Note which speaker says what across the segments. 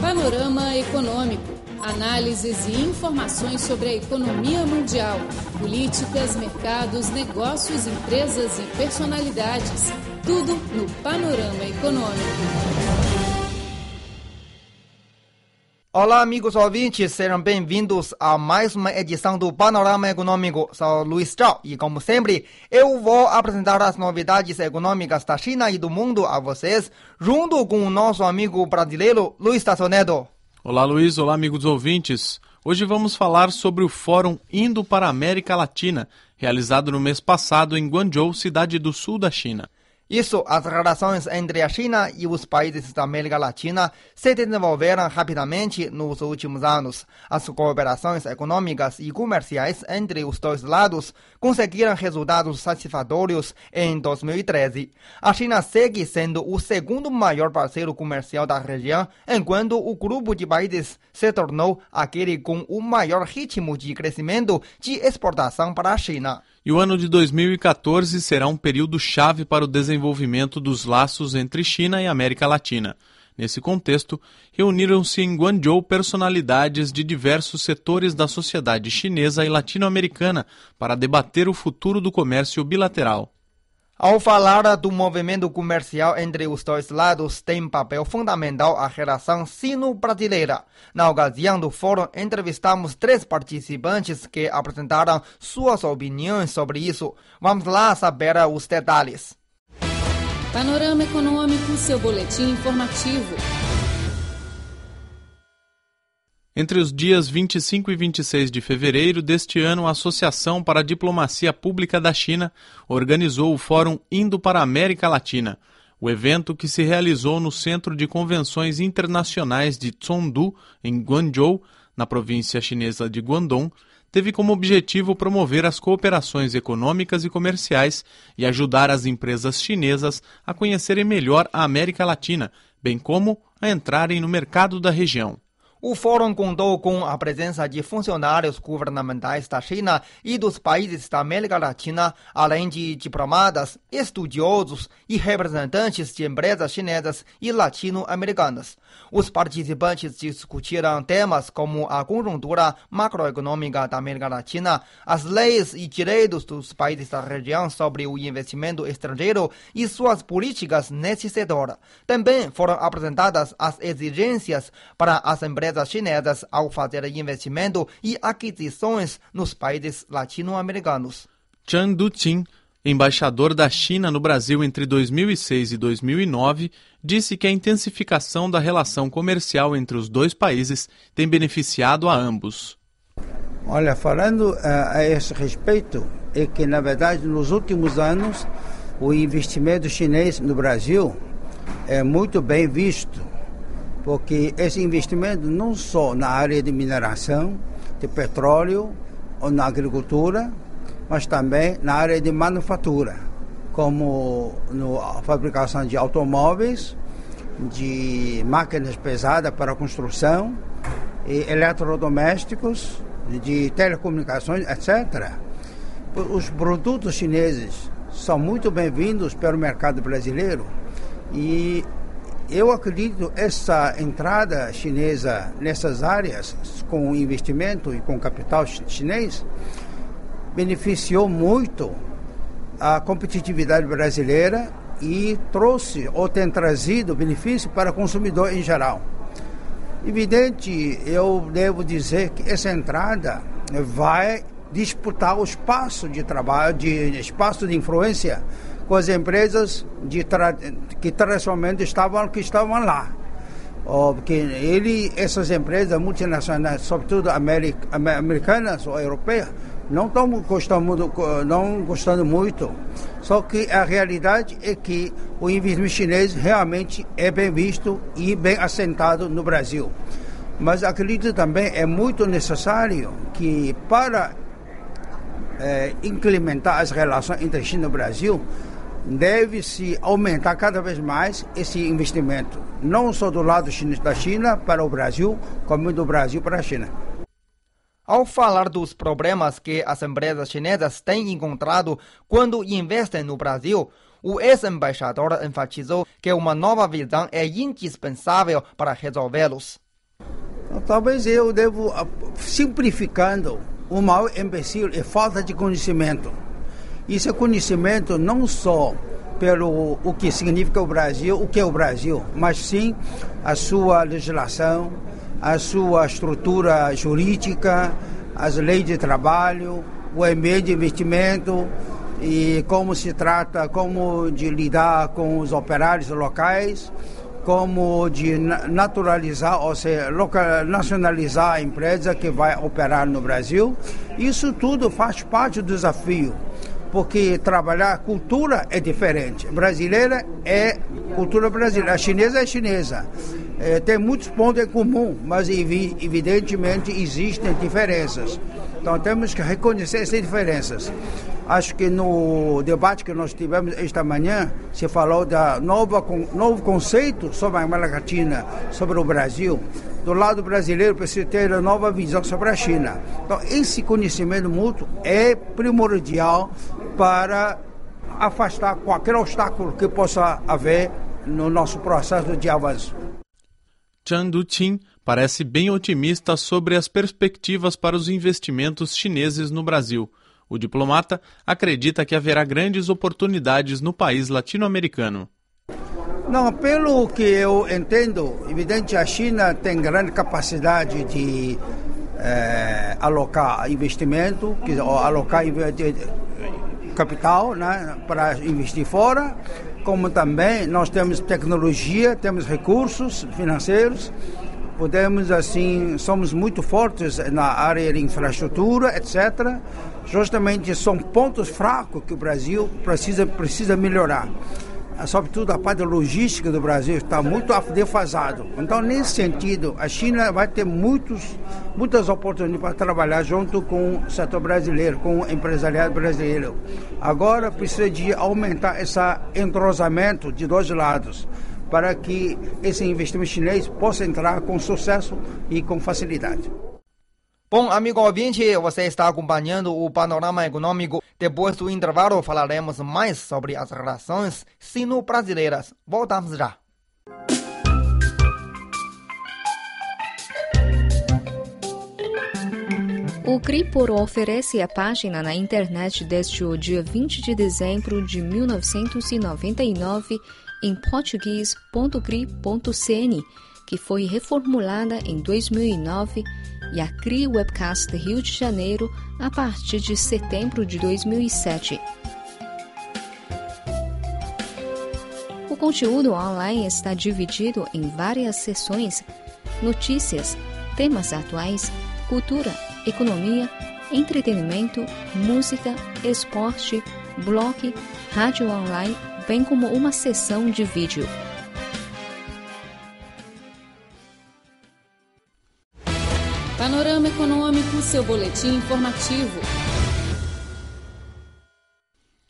Speaker 1: Panorama Econômico. Análises e informações sobre a economia mundial, políticas, mercados, negócios, empresas e personalidades. Tudo no Panorama Econômico.
Speaker 2: Olá, amigos ouvintes, sejam bem-vindos a mais uma edição do Panorama Econômico. Sou Luiz Zhao e, como sempre, eu vou apresentar as novidades econômicas da China e do mundo a vocês, junto com o nosso amigo brasileiro Luiz Tassonedo.
Speaker 3: Olá, Luiz. Olá, amigos ouvintes. Hoje vamos falar sobre o Fórum Indo para a América Latina, realizado no mês passado em Guangzhou, cidade do sul da China.
Speaker 2: Isso, as relações entre a China e os países da América Latina se desenvolveram rapidamente nos últimos anos. As cooperações econômicas e comerciais entre os dois lados conseguiram resultados satisfatórios em 2013. A China segue sendo o segundo maior parceiro comercial da região, enquanto o grupo de países se tornou aquele com o maior ritmo de crescimento de exportação para a China.
Speaker 3: E o ano de 2014 será um período chave para o desenvolvimento dos laços entre China e América Latina. Nesse contexto, reuniram-se em Guangzhou personalidades de diversos setores da sociedade chinesa e latino-americana para debater o futuro do comércio bilateral.
Speaker 2: Ao falar do movimento comercial entre os dois lados, tem papel fundamental a relação sino-brasileira. Na ocasião do fórum, entrevistamos três participantes que apresentaram suas opiniões sobre isso. Vamos lá saber os detalhes.
Speaker 1: Panorama Econômico, seu boletim informativo.
Speaker 3: Entre os dias 25 e 26 de fevereiro deste ano, a Associação para a Diplomacia Pública da China organizou o Fórum Indo para a América Latina. O evento, que se realizou no Centro de Convenções Internacionais de Chengdu, em Guangzhou, na província chinesa de Guangdong, teve como objetivo promover as cooperações econômicas e comerciais e ajudar as empresas chinesas a conhecerem melhor a América Latina, bem como a entrarem no mercado da região.
Speaker 2: O fórum contou com a presença de funcionários governamentais da China e dos países da América Latina, além de diplomatas, estudiosos e representantes de empresas chinesas e latino-americanas. Os participantes discutiram temas como a conjuntura macroeconômica da América Latina, as leis e direitos dos países da região sobre o investimento estrangeiro e suas políticas nesse setor. Também foram apresentadas as exigências para as empresas empresas chinesas ao fazer investimento e aquisições nos países latino-americanos.
Speaker 3: Chan Duqin, embaixador da China no Brasil entre 2006 e 2009, disse que a intensificação da relação comercial entre os dois países tem beneficiado a ambos.
Speaker 4: Olha, falando uh, a esse respeito, é que na verdade nos últimos anos o investimento chinês no Brasil é muito bem visto porque esse investimento não só na área de mineração, de petróleo ou na agricultura, mas também na área de manufatura, como na fabricação de automóveis, de máquinas pesadas para construção, e eletrodomésticos, de telecomunicações, etc. Os produtos chineses são muito bem-vindos pelo mercado brasileiro e eu acredito essa entrada chinesa nessas áreas, com investimento e com capital chinês, beneficiou muito a competitividade brasileira e trouxe ou tem trazido benefício para o consumidor em geral. Evidente, eu devo dizer que essa entrada vai disputar o espaço de trabalho, de espaço de influência com as empresas de tra que tradicionalmente estavam, que estavam lá. Oh, porque ele, essas empresas multinacionais, sobretudo americanas ou europeias, não estão gostando, não gostando muito. Só que a realidade é que o investimento chinês realmente é bem visto e bem assentado no Brasil. Mas acredito também é muito necessário que para é, incrementar as relações entre China e Brasil, deve-se aumentar cada vez mais esse investimento, não só do lado da China para o Brasil, como do Brasil para a China.
Speaker 2: Ao falar dos problemas que as empresas chinesas têm encontrado quando investem no Brasil, o ex-embaixador enfatizou que uma nova visão é indispensável para resolvê-los.
Speaker 4: Talvez eu devo, ah, simplificando, o maior imbecil é falta de conhecimento. Isso é conhecimento não só pelo o que significa o Brasil, o que é o Brasil, mas sim a sua legislação, a sua estrutura jurídica, as leis de trabalho, o ambiente de investimento e como se trata, como de lidar com os operários locais, como de naturalizar, ou seja, local, nacionalizar a empresa que vai operar no Brasil. Isso tudo faz parte do desafio porque trabalhar cultura é diferente. Brasileira é cultura brasileira, a chinesa é chinesa. É, tem muitos pontos em comum, mas evidentemente existem diferenças. Então temos que reconhecer essas diferenças. Acho que no debate que nós tivemos esta manhã, se falou da nova novo conceito sobre a América Latina, sobre o Brasil. Do lado brasileiro, precisa ter uma nova visão sobre a China. Então, esse conhecimento mútuo é primordial para afastar qualquer obstáculo que possa haver no nosso processo de avanço.
Speaker 3: Chan Du-Chin parece bem otimista sobre as perspectivas para os investimentos chineses no Brasil. O diplomata acredita que haverá grandes oportunidades no país latino-americano.
Speaker 4: Não, pelo que eu entendo, evidente a China tem grande capacidade de é, alocar investimento, alocar capital né, para investir fora, como também nós temos tecnologia, temos recursos financeiros, podemos assim, somos muito fortes na área de infraestrutura, etc justamente são pontos fracos que o Brasil precisa, precisa melhorar. Sobretudo a parte logística do Brasil está muito defasado. Então, nesse sentido, a China vai ter muitos, muitas oportunidades para trabalhar junto com o setor brasileiro, com o empresariado brasileiro. Agora precisa de aumentar esse entrosamento de dois lados para que esse investimento chinês possa entrar com sucesso e com facilidade.
Speaker 2: Bom, amigo ouvinte, você está acompanhando o panorama econômico. Depois do intervalo, falaremos mais sobre as relações sino-brasileiras. Voltamos já.
Speaker 1: O Cripor oferece a página na internet desde o dia 20 de dezembro de 1999 em português.cri.cn, que foi reformulada em 2009 e a CRI Webcast Rio de Janeiro a partir de setembro de 2007. O conteúdo online está dividido em várias seções: notícias, temas atuais, cultura, economia, entretenimento, música, esporte, blog, rádio online, bem como uma seção de vídeo. Panorama Econômico, seu boletim informativo.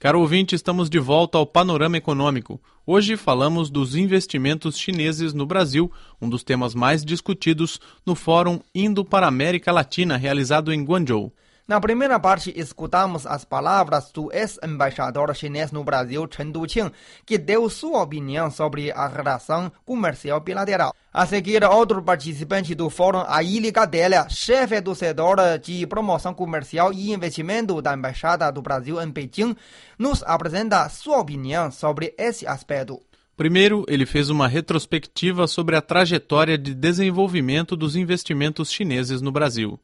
Speaker 3: Caro ouvinte, estamos de volta ao Panorama Econômico. Hoje falamos dos investimentos chineses no Brasil, um dos temas mais discutidos no Fórum Indo para a América Latina, realizado em Guangzhou.
Speaker 2: Na primeira parte, escutamos as palavras do ex-embaixador chinês no Brasil, Chen Duqing, que deu sua opinião sobre a relação comercial bilateral. A seguir, outro participante do fórum, Aili Gadelha, chefe do setor de promoção comercial e investimento da Embaixada do Brasil em Pequim, nos apresenta sua opinião sobre esse aspecto.
Speaker 3: Primeiro, ele fez uma retrospectiva sobre a trajetória de desenvolvimento dos investimentos chineses no Brasil.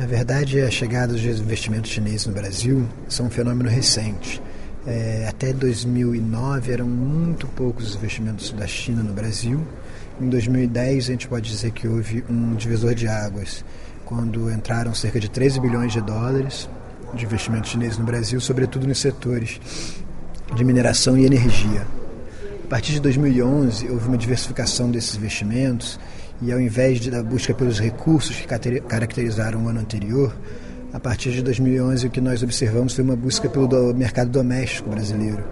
Speaker 5: Na verdade, a chegada dos investimentos chineses no Brasil são um fenômeno recente. É, até 2009 eram muito poucos os investimentos da China no Brasil. Em 2010 a gente pode dizer que houve um divisor de águas, quando entraram cerca de 13 bilhões de dólares de investimentos chineses no Brasil, sobretudo nos setores de mineração e energia. A partir de 2011 houve uma diversificação desses investimentos e ao invés da busca pelos recursos que caracterizaram o ano anterior, a partir de 2011 o que nós observamos foi uma busca pelo do, mercado doméstico brasileiro.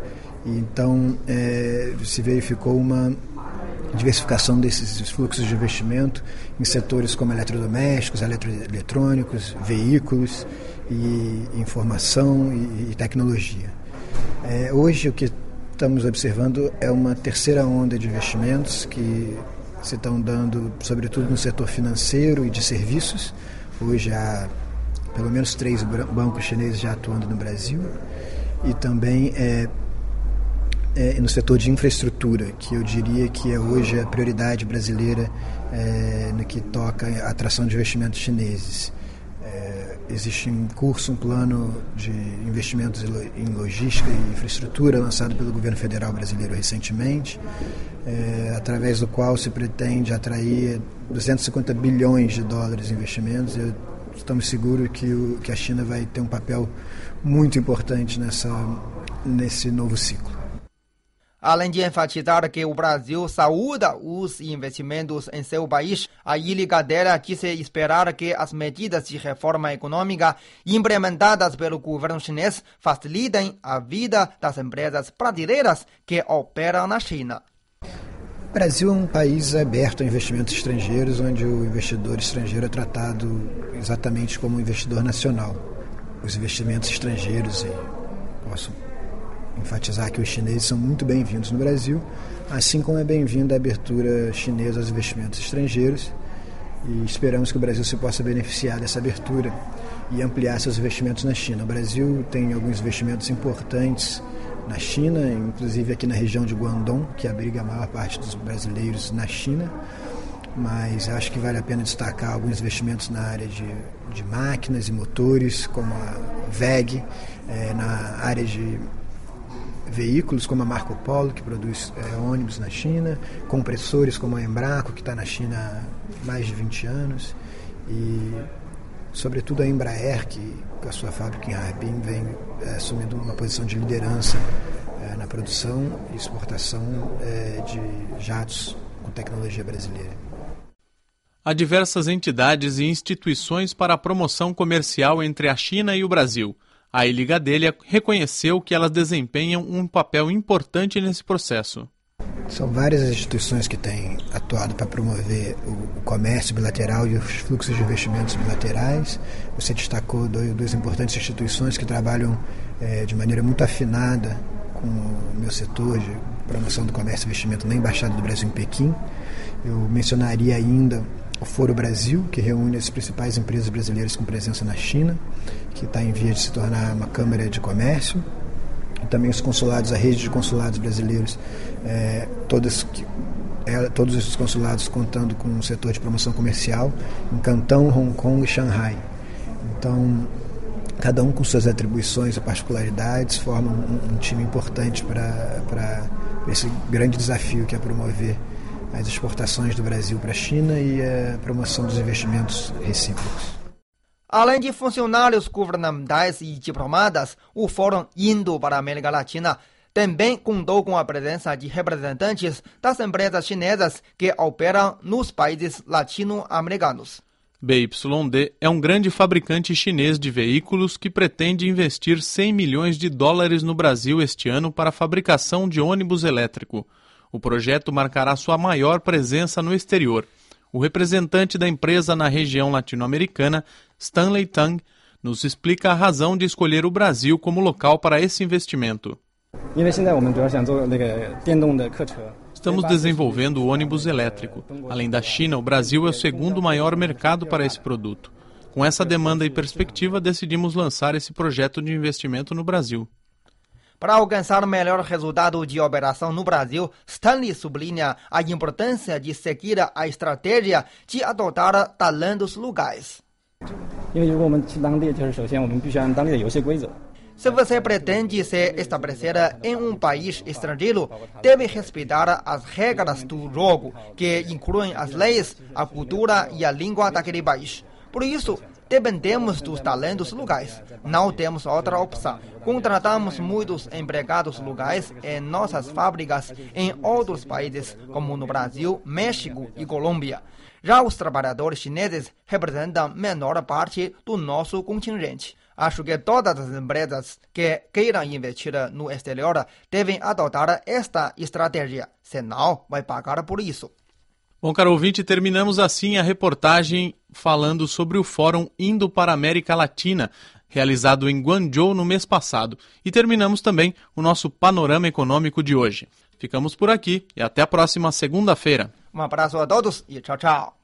Speaker 5: E então é, se verificou uma diversificação desses fluxos de investimento em setores como eletrodomésticos, eletroeletrônicos, veículos e informação e, e tecnologia. É, hoje o que estamos observando é uma terceira onda de investimentos que se estão dando, sobretudo no setor financeiro e de serviços. Hoje há pelo menos três bancos chineses já atuando no Brasil e também é, é, no setor de infraestrutura, que eu diria que é hoje a prioridade brasileira é, no que toca a atração de investimentos chineses. É, existe em curso um plano de investimentos em logística e infraestrutura lançado pelo governo federal brasileiro recentemente, é, através do qual se pretende atrair 250 bilhões de dólares em investimentos. Eu, estamos seguros que, o, que a China vai ter um papel muito importante nessa, nesse novo ciclo.
Speaker 2: Além de enfatizar que o Brasil saúda os investimentos em seu país, a Ilha Gadeira disse esperar que as medidas de reforma econômica implementadas pelo governo chinês facilitem a vida das empresas brasileiras que operam na China.
Speaker 5: O Brasil é um país aberto a investimentos estrangeiros, onde o investidor estrangeiro é tratado exatamente como um investidor nacional. Os investimentos estrangeiros, posso enfatizar que os chineses são muito bem-vindos no Brasil, assim como é bem-vinda a abertura chinesa aos investimentos estrangeiros. E esperamos que o Brasil se possa beneficiar dessa abertura e ampliar seus investimentos na China. O Brasil tem alguns investimentos importantes na China, inclusive aqui na região de Guangdong, que abriga a maior parte dos brasileiros na China. Mas acho que vale a pena destacar alguns investimentos na área de, de máquinas e motores, como a VEG, é, na área de veículos como a Marco Polo, que produz é, ônibus na China, compressores como a Embraco, que está na China há mais de 20 anos, e sobretudo a Embraer, que com a sua fábrica em Harbin vem é, assumindo uma posição de liderança é, na produção e exportação é, de jatos com tecnologia brasileira.
Speaker 3: Há diversas entidades e instituições para a promoção comercial entre a China e o Brasil. A Ilha Gadelha reconheceu que elas desempenham um papel importante nesse processo.
Speaker 5: São várias as instituições que têm atuado para promover o, comércio bilateral e os fluxos de investimentos bilaterais. Você destacou duas importantes instituições que trabalham é, de maneira muito afinada com o meu setor de promoção do comércio e investimento na Embaixada do Brasil em Pequim. Eu mencionaria ainda o Foro Brasil, que reúne as principais empresas brasileiras com presença na China, que está em via de se tornar uma Câmara de Comércio. E também os consulados, a rede de consulados brasileiros, é, todas é, todos esses consulados contando com um setor de promoção comercial em Cantão, Hong Kong e Shanghai. Então, cada um com suas atribuições e particularidades, formam um, um time importante para esse grande desafio que é promover as exportações do Brasil para a China e a promoção dos investimentos recíprocos.
Speaker 2: Além de funcionários governamentais e diplomatas, o Fórum Indo para a América Latina também contou com a presença de representantes das empresas chinesas que operam nos países latino-americanos.
Speaker 3: BYD é um grande fabricante chinês de veículos que pretende investir 100 milhões de dólares no Brasil este ano para a fabricação de ônibus elétrico. O projeto marcará sua maior presença no exterior. O representante da empresa na região latino-americana, Stanley Tang, nos explica a razão de escolher o Brasil como local para esse investimento. Estamos desenvolvendo o ônibus elétrico. Além da China, o Brasil é o segundo maior mercado para esse produto. Com essa demanda e perspectiva, decidimos lançar esse projeto de investimento no Brasil.
Speaker 2: Para alcançar melhor resultado de operação no Brasil, Stanley sublinha a importância de seguir a estratégia de adotar talentos locais. Se você pretende se estabelecer em um país estrangeiro, deve respeitar as regras do jogo, que incluem as leis, a cultura e a língua daquele país. Por isso, Dependemos dos talentos locais. Não temos outra opção. Contratamos muitos empregados locais em nossas fábricas em outros países, como no Brasil, México e Colômbia. Já os trabalhadores chineses representam menor parte do nosso contingente. Acho que todas as empresas que queiram investir no exterior devem adotar esta estratégia, senão vai pagar por isso.
Speaker 3: Bom, caro ouvinte, terminamos assim a reportagem falando sobre o Fórum Indo para a América Latina, realizado em Guangzhou no mês passado. E terminamos também o nosso panorama econômico de hoje. Ficamos por aqui e até a próxima segunda-feira.
Speaker 2: Um abraço a todos e tchau, tchau.